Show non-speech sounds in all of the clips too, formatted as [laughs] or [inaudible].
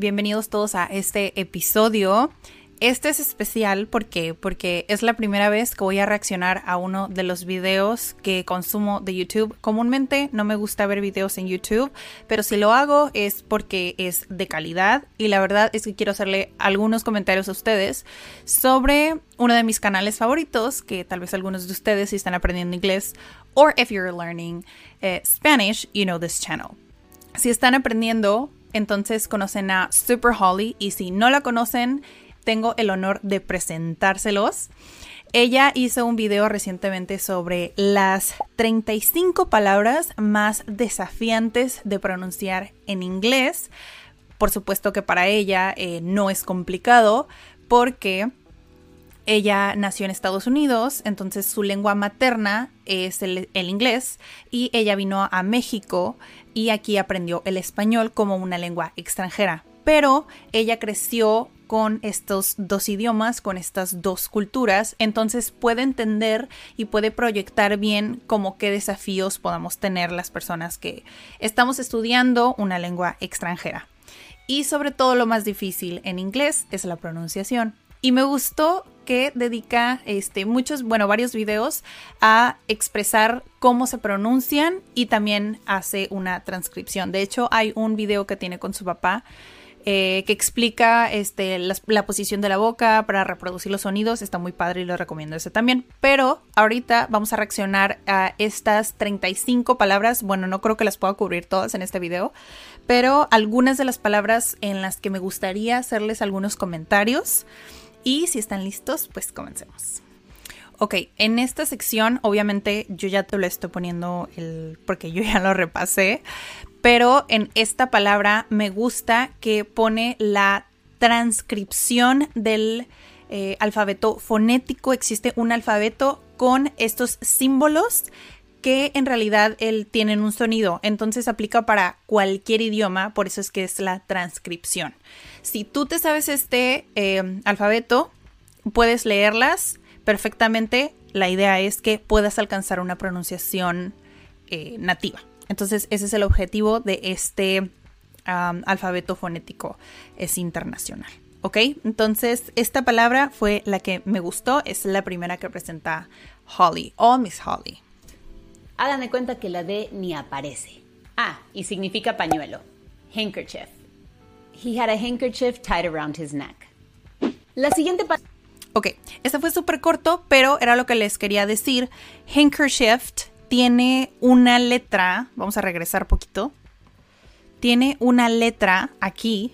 Bienvenidos todos a este episodio. Este es especial porque, es la primera vez que voy a reaccionar a uno de los videos que consumo de YouTube. Comúnmente no me gusta ver videos en YouTube, pero si lo hago es porque es de calidad y la verdad es que quiero hacerle algunos comentarios a ustedes sobre uno de mis canales favoritos, que tal vez algunos de ustedes si están aprendiendo inglés or if you're learning eh, Spanish, you know this channel. Si están aprendiendo, entonces conocen a Super Holly y si no la conocen, tengo el honor de presentárselos. Ella hizo un video recientemente sobre las 35 palabras más desafiantes de pronunciar en inglés. Por supuesto que para ella eh, no es complicado porque ella nació en Estados Unidos, entonces su lengua materna es el, inglés y ella vino a México y aquí aprendió el español como una lengua extranjera. Pero ella creció con estos dos idiomas, con estas dos culturas, entonces puede entender y puede proyectar bien como qué desafíos podamos tener las personas que estamos estudiando una lengua extranjera. Y sobre todo lo más difícil en inglés es la pronunciación. Y me gustó que dedica este, muchos, bueno, varios videos a expresar cómo se pronuncian y también hace una transcripción. De hecho, hay un video que tiene con su papá eh, que explica este, la, posición de la boca para reproducir los sonidos. Está muy padre y lo recomiendo ese también. Pero ahorita vamos a reaccionar a estas 35 palabras. Bueno, no creo que las pueda cubrir todas en este video, pero algunas de las palabras en las que me gustaría hacerles algunos comentarios. Y si están listos, pues comencemos. Ok, en esta sección obviamente yo ya te lo estoy poniendo el, porque yo ya lo repasé, pero en esta palabra me gusta que pone la transcripción del eh, alfabeto fonético. Existe un alfabeto con estos símbolos que en realidad él tienen un sonido, entonces aplica para cualquier idioma, por eso es que es la transcripción. Si tú te sabes este eh, alfabeto, puedes leerlas perfectamente. La idea es que puedas alcanzar una pronunciación eh, nativa. Entonces, ese es el objetivo de este alfabeto fonético. Es internacional. ¿Ok? Entonces, esta palabra fue la que me gustó. Es la primera que presenta Holly o Miss Holly. Hagan de cuenta que la D ni aparece. Ah, y significa pañuelo. Handkerchief. He had a handkerchief tied around his neck. La siguiente palabra. Ok, este fue súper corto, pero era lo que les quería decir. Handkerchief tiene una letra, vamos a regresar poquito, tiene una letra aquí,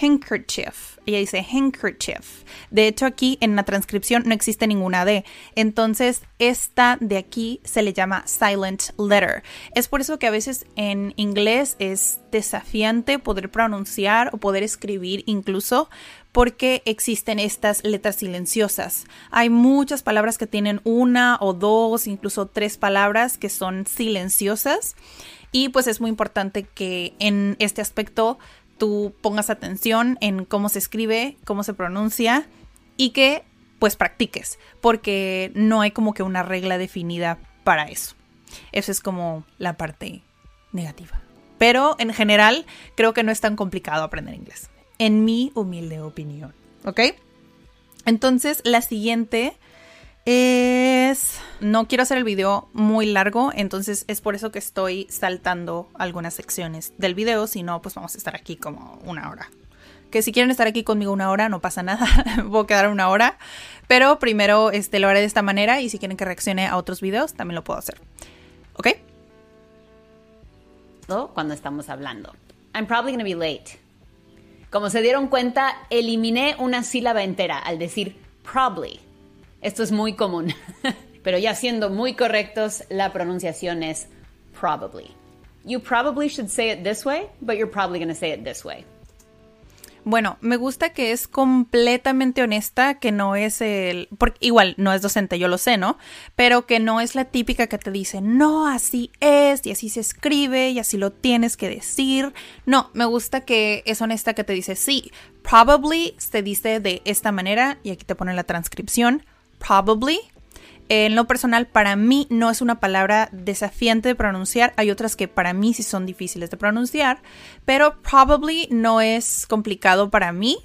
handkerchief. Ella dice handkerchief. De hecho, aquí en la transcripción no existe ninguna D. Entonces, esta de aquí se le llama silent letter. Es por eso que a veces en inglés es desafiante poder pronunciar o poder escribir incluso porque existen estas letras silenciosas. Hay muchas palabras que tienen una o dos, incluso tres palabras que son silenciosas y pues es muy importante que en este aspecto tú pongas atención en cómo se escribe, cómo se pronuncia y que pues practiques, porque no hay como que una regla definida para eso. Esa es como la parte negativa. Pero en general creo que no es tan complicado aprender inglés en mi humilde opinión. ¿Ok? Entonces, la siguiente es... No quiero hacer el video muy largo, entonces es por eso que estoy saltando algunas secciones del video, si no, pues vamos a estar aquí como una hora. Que si quieren estar aquí conmigo una hora, no pasa nada, [laughs] puedo quedar una hora, pero primero este, lo haré de esta manera y si quieren que reaccione a otros videos, también lo puedo hacer. ¿Ok? Cuando estamos hablando. I'm probably gonna be late. Como se dieron cuenta, eliminé una sílaba entera al decir probably. Esto es muy común. [laughs] Pero ya siendo muy correctos, la pronunciación es probably. You probably should say it this way, but you're probably going to say it this way. Bueno, me gusta que es completamente honesta, que no es el... Porque igual, no es docente, yo lo sé, ¿no? Pero que no es la típica que te dice, no, así es, y así se escribe, y así lo tienes que decir. No, me gusta que es honesta que te dice, sí, probably se dice de esta manera, y aquí te pone la transcripción, probably en lo personal, para mí no es una palabra desafiante de pronunciar. Hay otras que para mí sí son difíciles de pronunciar, pero probably no es complicado para mí,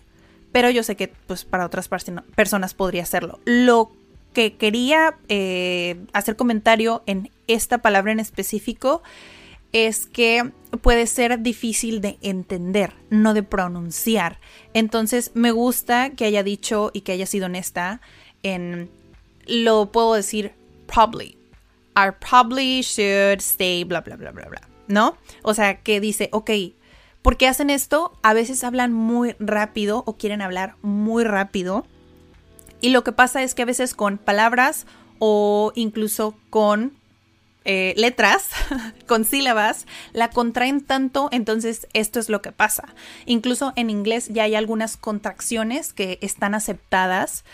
pero yo sé que pues para otras personas podría serlo. Lo que quería eh, hacer comentario en esta palabra en específico es que puede ser difícil de entender, no de pronunciar. Entonces me gusta que haya dicho y que haya sido honesta en lo puedo decir probably. I probably should stay, bla, bla, bla, bla, bla. ¿No? O sea, que dice, ok, ¿por qué hacen esto? A veces hablan muy rápido o quieren hablar muy rápido. Y lo que pasa es que a veces con palabras o incluso con eh, letras, [laughs] con sílabas, la contraen tanto, entonces esto es lo que pasa. Incluso en inglés ya hay algunas contracciones que están aceptadas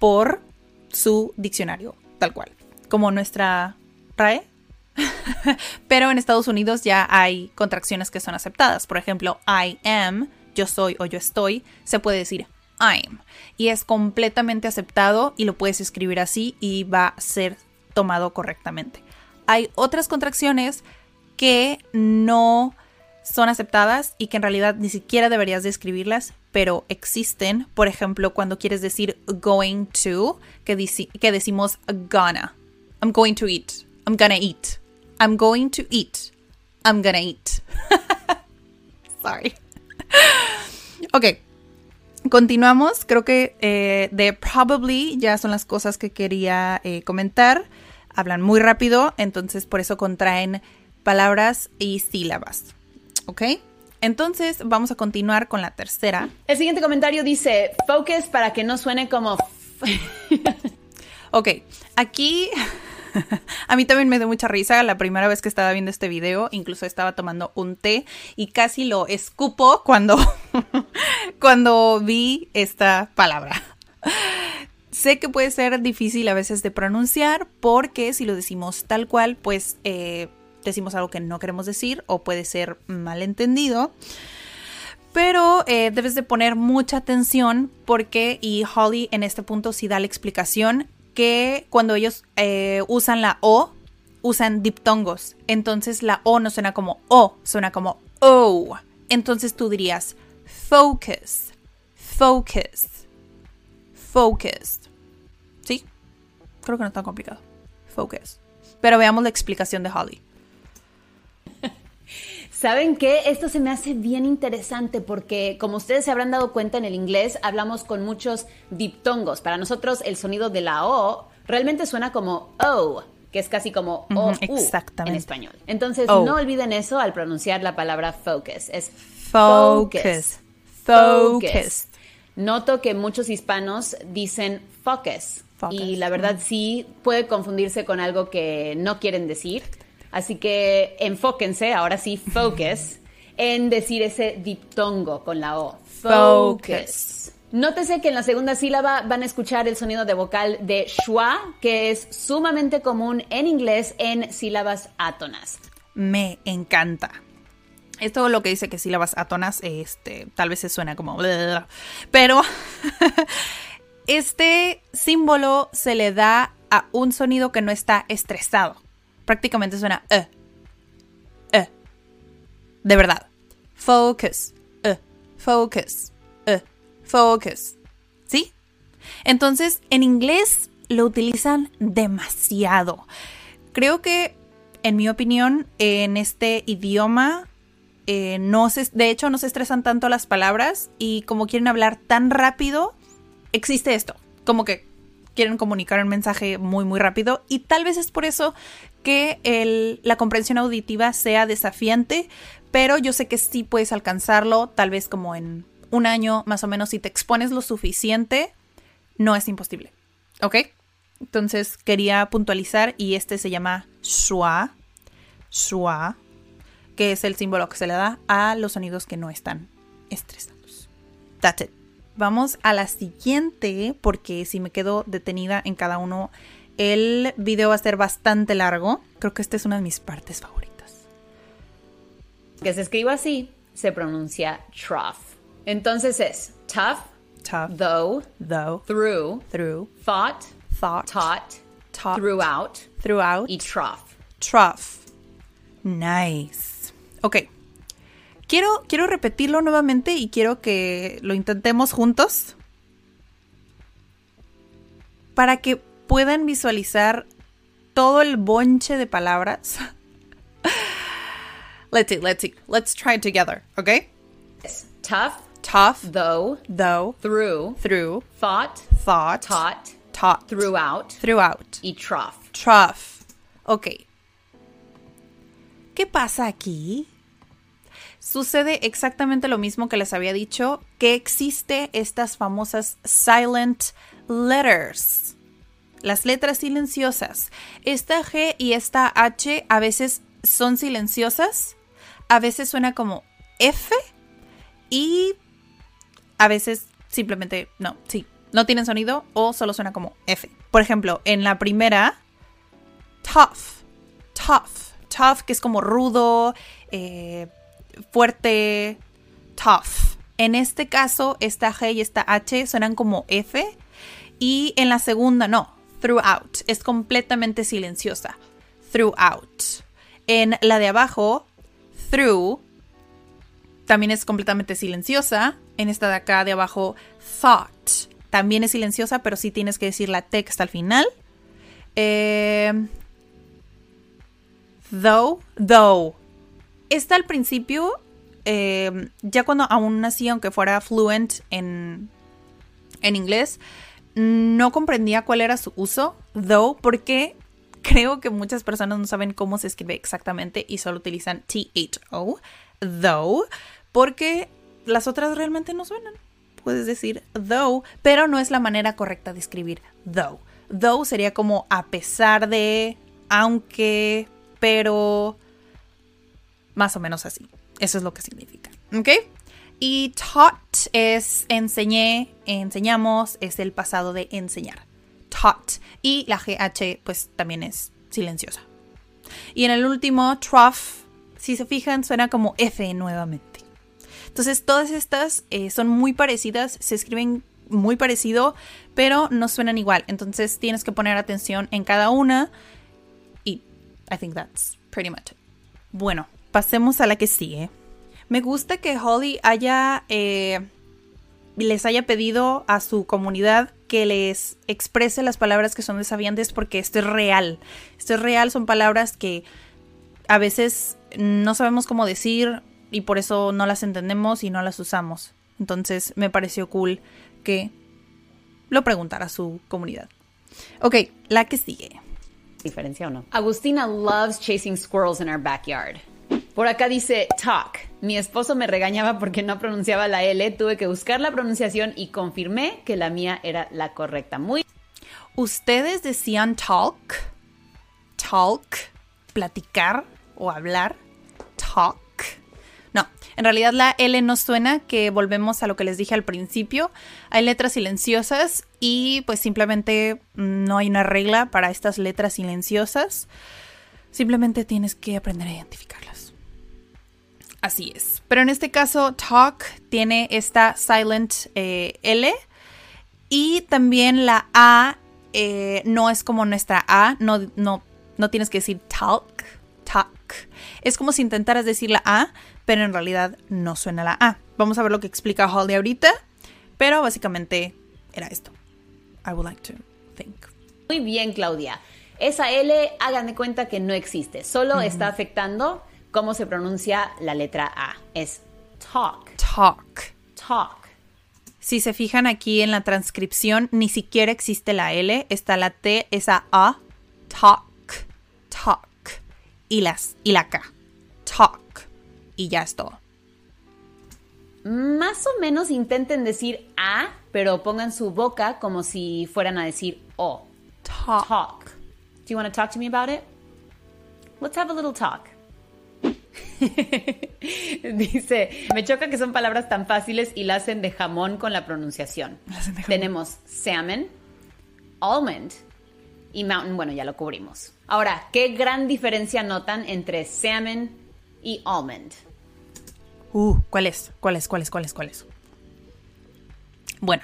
por su diccionario, tal cual, como nuestra RAE. [laughs] Pero en Estados Unidos ya hay contracciones que son aceptadas. Por ejemplo, I am, yo soy o yo estoy, se puede decir I'm. Y es completamente aceptado y lo puedes escribir así y va a ser tomado correctamente. Hay otras contracciones que no son aceptadas y que en realidad ni siquiera deberías de escribirlas, pero existen. Por ejemplo, cuando quieres decir going to, que, que decimos gonna. I'm going to eat. I'm gonna eat. I'm going to eat. I'm gonna eat. [laughs] Sorry. ok. Continuamos. Creo que eh, de probably ya son las cosas que quería eh, comentar. Hablan muy rápido, entonces por eso contraen palabras y sílabas. ¿Ok? Entonces vamos a continuar con la tercera. El siguiente comentario dice, focus para que no suene como... [laughs] ok, aquí [laughs] a mí también me dio mucha risa la primera vez que estaba viendo este video, incluso estaba tomando un té y casi lo escupo cuando, [laughs] cuando vi esta palabra. Sé que puede ser difícil a veces de pronunciar porque si lo decimos tal cual, pues eh, decimos algo que no queremos decir o puede ser malentendido. Pero eh, debes de poner mucha atención porque, y Holly en este punto sí da la explicación, que cuando ellos eh, usan la O, usan diptongos. Entonces la O no suena como O, suena como O. Entonces tú dirías focus, focus, focus. ¿Sí? Creo que no es tan complicado. Focus. Pero veamos la explicación de Holly. ¿Saben qué? Esto se me hace bien interesante porque, como ustedes se habrán dado cuenta en el inglés, hablamos con muchos diptongos. Para nosotros, el sonido de la O realmente suena como O, que es casi como O en español. Entonces, no olviden eso al pronunciar la palabra focus. Es focus. Focus. Noto que muchos hispanos dicen focus. Y la verdad sí puede confundirse con algo que no quieren decir. Así que enfóquense, ahora sí, focus, en decir ese diptongo con la O. Focus. Nótese que en la segunda sílaba van a escuchar el sonido de vocal de schwa, que es sumamente común en inglés en sílabas átonas. Me encanta. Esto lo que dice que sílabas átonas, este, tal vez se suena como... Pero [laughs] este símbolo se le da a un sonido que no está estresado prácticamente suena eh, eh. De verdad. Focus, eh, focus, eh, focus. ¿Sí? Entonces, en inglés lo utilizan demasiado. Creo que, en mi opinión, en este idioma, no se, de hecho, no se estresan tanto las palabras y como quieren hablar tan rápido, existe esto. Como que quieren comunicar un mensaje muy muy rápido y tal vez es por eso que la comprensión auditiva sea desafiante, pero yo sé que sí puedes alcanzarlo, tal vez como en un año más o menos, si te expones lo suficiente, no es imposible. ¿Ok? Entonces quería puntualizar y este se llama schwa, schwa, que es el símbolo que se le da a los sonidos que no están estresados. That's it. Vamos a la siguiente porque si me quedo detenida en cada uno, el video va a ser bastante largo. Creo que esta es una de mis partes favoritas. Que se escriba así, se pronuncia trough. Entonces es tough, Tough, though, though, through, through, thought, thought, taught, taught, throughout throughout, y trough. trough. Nice. Ok. Quiero, quiero repetirlo nuevamente y quiero que lo intentemos juntos. Para que puedan visualizar todo el bonche de palabras. [laughs] let's see, let's see. Let's try it together, okay? Es tough, Tough, though, though, through, through, thought, thought, taught, taught, throughout throughout. y trough. Trough. Ok. ¿Qué pasa aquí? Sucede exactamente lo mismo que les había dicho, que existe estas famosas silent letters. Las letras silenciosas. Esta G y esta H a veces son silenciosas, a veces suena como F y a veces simplemente no, sí, no tienen sonido o solo suena como F. Por ejemplo, en la primera, tough, tough, tough, que es como rudo, eh, fuerte, tough. En este caso, esta G y esta H suenan como F. Y en la segunda, no, throughout, es completamente silenciosa. Throughout. En la de abajo, through, también es completamente silenciosa. En esta de acá de abajo, thought, también es silenciosa, pero sí tienes que decir la T está al final. Eh, though, though. Esta al principio, eh, ya cuando aún así, aunque fuera fluent en, en inglés, no comprendía cuál era su uso, though, porque creo que muchas personas no saben cómo se escribe exactamente y solo utilizan T-H-O, though, porque las otras realmente no suenan. Puedes decir though, pero no es la manera correcta de escribir though. Though sería como a pesar de, aunque, pero, más o menos así. Eso es lo que significa. ¿Ok? Y taught es enseñé, enseñamos, es el pasado de enseñar. Taught. Y la GH pues también es silenciosa. Y en el último, trough, si se fijan, suena como F nuevamente. Entonces todas estas eh, son muy parecidas, se escriben muy parecido, pero no suenan igual. Entonces tienes que poner atención en cada una. Y I think that's pretty much it. Bueno, pasemos a la que sigue. Me gusta que Holly haya eh, les haya pedido a su comunidad que les exprese las palabras que son desafiantes porque esto es real. Esto es real, son palabras que a veces no sabemos cómo decir y por eso no las entendemos y no las usamos. Entonces me pareció cool que lo preguntara a su comunidad. Ok, la que sigue. ¿Diferencia o no? Agustina loves chasing squirrels in our backyard. Por acá dice talk. Mi esposo me regañaba porque no pronunciaba la L. Tuve que buscar la pronunciación y confirmé que la mía era la correcta. Muy ¿Ustedes decían talk? Talk, platicar o hablar. Talk. No, en realidad la L no suena, que volvemos a lo que les dije al principio. Hay letras silenciosas y pues simplemente no hay una regla para estas letras silenciosas. Simplemente tienes que aprender a identificarlas. Así es. Pero en este caso, talk tiene esta silent eh, L y también la A eh, no es como nuestra A, no, no, no tienes que decir talk, talk. Es como si intentaras decir la A, pero en realidad no suena la A. Vamos a ver lo que explica Holly ahorita, pero básicamente era esto. I would like to think. Muy bien, Claudia. Esa L, hagan de cuenta que no existe. Solo está afectando cómo se pronuncia la letra A. Es talk, Talk. talk. Si se fijan aquí en la transcripción, ni siquiera existe la L, está la T, esa A, talk, talk, y, las, y la K, talk, y ya es todo. Más o menos intenten decir A, pero pongan su boca como si fueran a decir O. Talk. Talk. Do you want to talk to me about it? Let's have a little talk. [laughs] Dice, me choca que son palabras tan fáciles y la hacen de jamón con la pronunciación. La. Tenemos salmon, almond y mountain, bueno, ya lo cubrimos. Ahora, ¿qué gran diferencia notan entre salmon y almond? Uh, ¿cuál es? ¿Cuál es? ¿Cuál es? ¿Cuál es? ¿Cuál es? Bueno,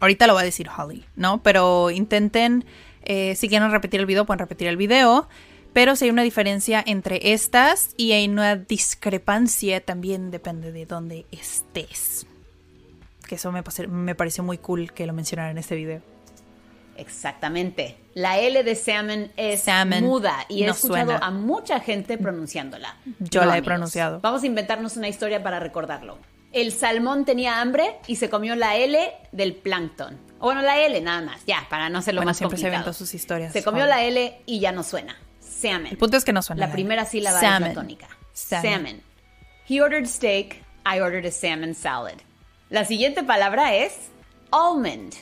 ahorita lo va a decir Holly, ¿no? Pero intenten, eh, si quieren repetir el video, pueden repetir el video. Pero si hay una diferencia entre estas y hay una discrepancia, también depende de dónde estés. Que eso me, pase- me pareció muy cool que lo mencionaran en este video. Exactamente. La L de salmon es Salmon. muda y he No escuchado suena. a mucha gente pronunciándola. Yo la he pronunciado. Vamos a inventarnos una historia para recordarlo. El salmón tenía hambre y se comió la L del plancton. O bueno, la L nada más, ya, para no hacerlo Bueno, más siempre se complicado. inventó sus historias, Se comió Juan. la L y ya no suena. Salmon. El punto es que no suena. La primera sílaba Salmon. es la tónica. Salmon. Salmon. He ordered steak, I ordered a salmon salad. La siguiente palabra es almond.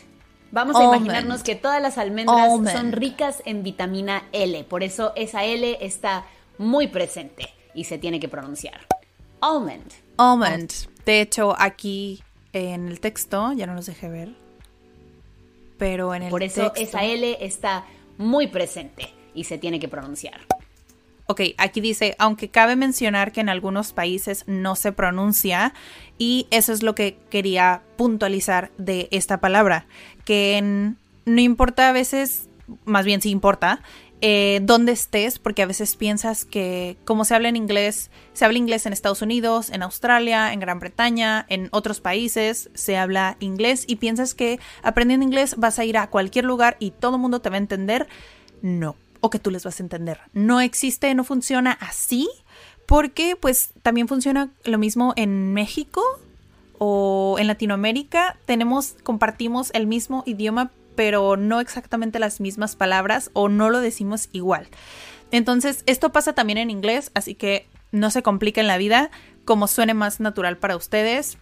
Vamos a imaginarnos que todas las almendras Almond. son ricas en vitamina L, por eso esa L está muy presente y se tiene que pronunciar. Almond. Almond. De hecho, aquí en el texto, ya no los dejé ver. Pero en el Por eso texto- esa L está muy presente y se tiene que pronunciar. Ok, aquí dice, aunque cabe mencionar que en algunos países no se pronuncia, y eso es lo que quería puntualizar de esta palabra, que no importa a veces, más bien sí importa, eh, dónde estés, porque a veces piensas que como se habla en inglés, se habla inglés en Estados Unidos, en Australia, en Gran Bretaña, en otros países, se habla inglés y piensas que aprendiendo inglés vas a ir a cualquier lugar y todo el mundo te va a entender. No, o que tú les vas a entender. No existe, no funciona así, porque pues también funciona lo mismo en México o en Latinoamérica. Tenemos, compartimos el mismo idioma, pero no exactamente las mismas palabras o no lo decimos igual. Entonces, esto pasa también en inglés, así que no se compliquen la vida, como suene más natural para ustedes,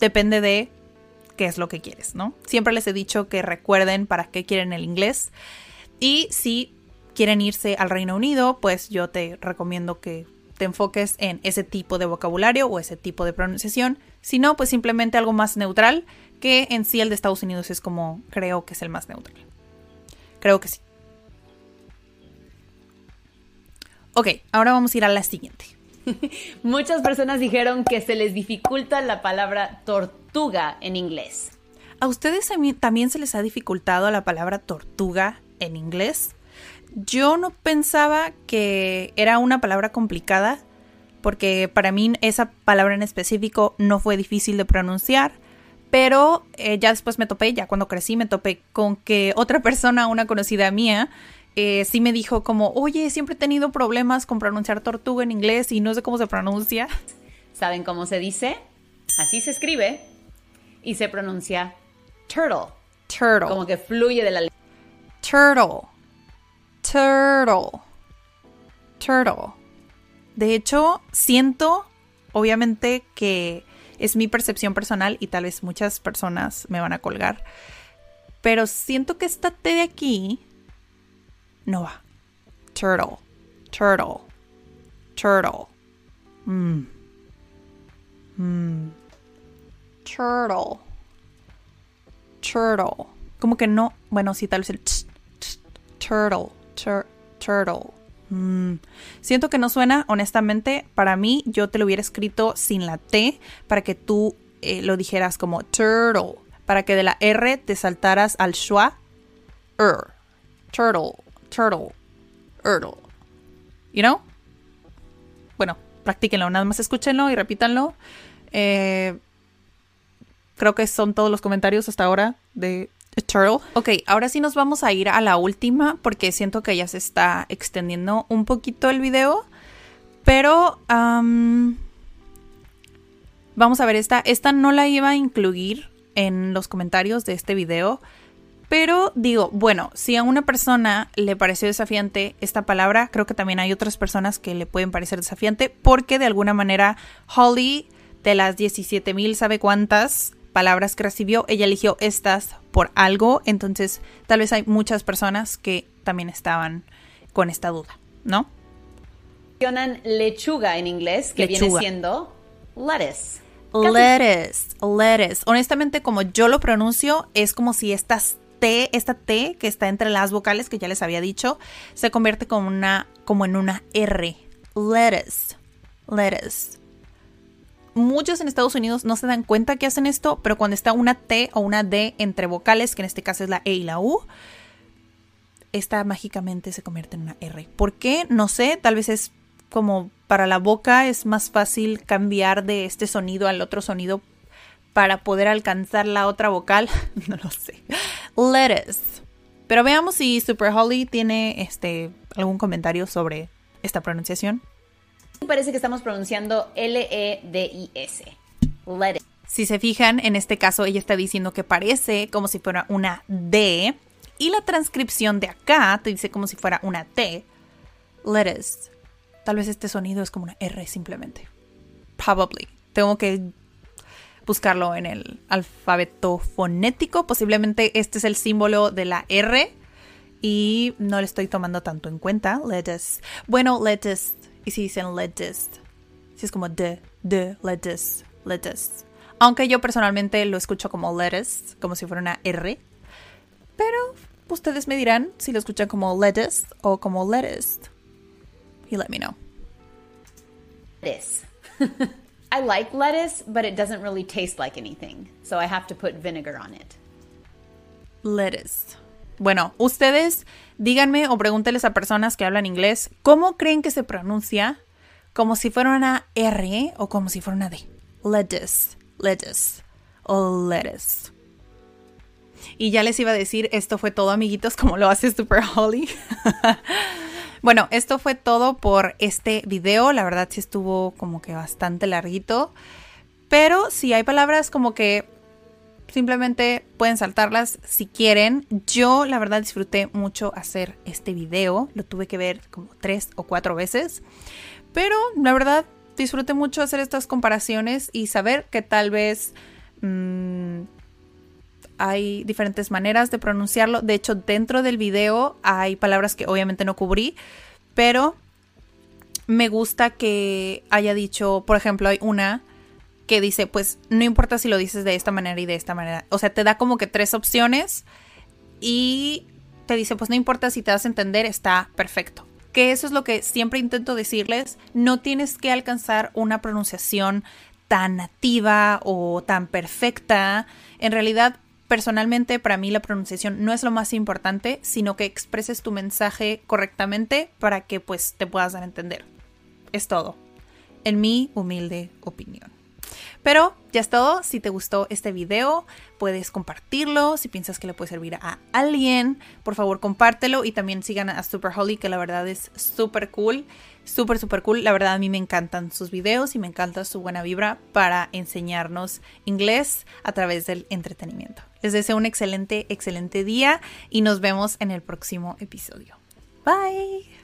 depende de qué es lo que quieres, ¿no? Siempre les he dicho que recuerden para qué quieren el inglés. Y si quieren irse al Reino Unido, pues yo te recomiendo que te enfoques en ese tipo de vocabulario o ese tipo de pronunciación. Si no, pues simplemente algo más neutral, que en sí el de Estados Unidos es como creo que es el más neutral. Creo que sí. Ok, ahora vamos a ir a la siguiente. [laughs] Muchas personas dijeron que se les dificulta la palabra tortuga en inglés. ¿A ustedes también- también se les ha dificultado la palabra tortuga en inglés? Yo no pensaba que era una palabra complicada, porque para mí esa palabra en específico no fue difícil de pronunciar, pero eh, ya después me topé, ya cuando crecí me topé con que otra [laughs] persona, una conocida mía, eh, sí me dijo como, oye, siempre he tenido problemas con pronunciar tortuga en inglés y no sé cómo se pronuncia. ¿Saben cómo se dice? Así se escribe y se pronuncia turtle, Turtle. como que fluye de la. Turtle. Turtle. Turtle. De hecho, siento, obviamente, que es mi percepción personal y tal vez muchas personas me van a colgar. Pero siento que esta T de aquí no va. Turtle. Turtle. Turtle. Mm. Mm. Turtle. Turtle. Como que no. Bueno, sí, tal vez el turtle. Tur- turtle. Mm. Siento que no suena, honestamente. Para mí, yo te lo hubiera escrito sin la T para que tú eh, lo dijeras como turtle. Para que de la R te saltaras al schwa. Er. Turtle. Turtle. Turtle. You know? Bueno, practíquenlo. Nada más escúchenlo y repítanlo. Eh, creo que son todos los comentarios hasta ahora de Turtle. Ok, ahora sí nos vamos a ir a la última porque siento que ya se está extendiendo un poquito el video. Pero am, vamos a ver esta. Esta no la iba a incluir en los comentarios de este video. Pero digo, bueno, si a una persona le pareció desafiante esta palabra, creo que también hay otras personas que le pueden parecer desafiante porque de alguna manera Holly de las 17.000 sabe cuántas palabras que recibió, ella eligió estas por algo, entonces tal vez hay muchas personas que también estaban con esta duda, ¿no? Mencionan lechuga en inglés, que viene Lechuga. siendo lettuce. Lettuce, lettuce. Honestamente, como yo lo pronuncio, es como si estas T, esta T que está entre las vocales que ya les había dicho, se convierte como una, como en una R. Lettuce, lettuce. Muchos en Estados Unidos no se dan cuenta que hacen esto, pero cuando está una T o una D entre vocales, que en este caso es la E y la U, esta mágicamente se convierte en una R. ¿Por qué? No sé, tal vez es como para la boca es más fácil cambiar de este sonido al otro sonido para poder alcanzar la otra vocal. [laughs] no lo sé. Lettuce. Pero veamos si Super Holly tiene este algún comentario sobre esta pronunciación. Parece que estamos pronunciando L-E-D-I-S. Lettuce. Si se fijan, en este caso ella está diciendo que parece como si fuera una D y la transcripción de acá te dice como si fuera una T. Lettuce. Tal vez este sonido es como una R simplemente. Probably. Tengo que buscarlo en el alfabeto fonético. Posiblemente este es el símbolo de la R y no le estoy tomando tanto en cuenta. Lettuce. Bueno, lettuce. Y si dicen lettuce. Si es como de, de, lettuce, lettuce. Aunque yo personalmente lo escucho como lettuce, como si fuera una R. Pero ustedes me dirán si lo escuchan como lettuce o como lettuce. Y let me know. lettuce. [laughs] I like lettuce, but it doesn't really taste like anything. So I have to put vinegar on it. Lettuce. Bueno, ustedes díganme o pregúntenles a personas que hablan inglés cómo creen que se pronuncia como si fuera una R o como si fuera una D. Lettuce, lettuce o lettuce. Y ya les iba a decir, esto fue todo, amiguitos, como lo hace Super Holly. [laughs] bueno, esto fue todo por este video. La verdad sí estuvo como que bastante larguito. Pero si hay palabras como que simplemente pueden saltarlas si quieren. Yo la verdad disfruté mucho hacer este video. Lo tuve que ver como tres o cuatro veces. Pero la verdad disfruté mucho hacer estas comparaciones y saber que tal vez mmm, hay diferentes maneras de pronunciarlo. De hecho, dentro del video hay palabras que obviamente no cubrí. Pero me gusta que haya dicho, por ejemplo, hay una que dice, pues no importa si lo dices de esta manera y de esta manera. O sea, te da como que tres opciones y te dice, pues no importa si te das a entender, está perfecto. Que eso es lo que siempre intento decirles, no tienes que alcanzar una pronunciación tan nativa o tan perfecta. En realidad, personalmente, para mí la pronunciación no es lo más importante, sino que expreses tu mensaje correctamente para que pues te puedas dar a entender. Es todo, en mi humilde opinión. Pero ya es todo. Si te gustó este video, puedes compartirlo. Si piensas que le puede servir a alguien, por favor compártelo. Y también sigan a Super Holly, que la verdad es súper cool. Súper, súper cool. La verdad a mí me encantan sus videos y me encanta su buena vibra para enseñarnos inglés a través del entretenimiento. Les deseo un excelente, excelente día y nos vemos en el próximo episodio. Bye.